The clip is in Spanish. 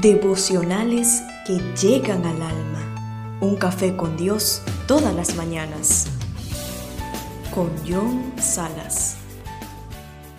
Devocionales que llegan al alma. Un café con Dios todas las mañanas. Con John Salas.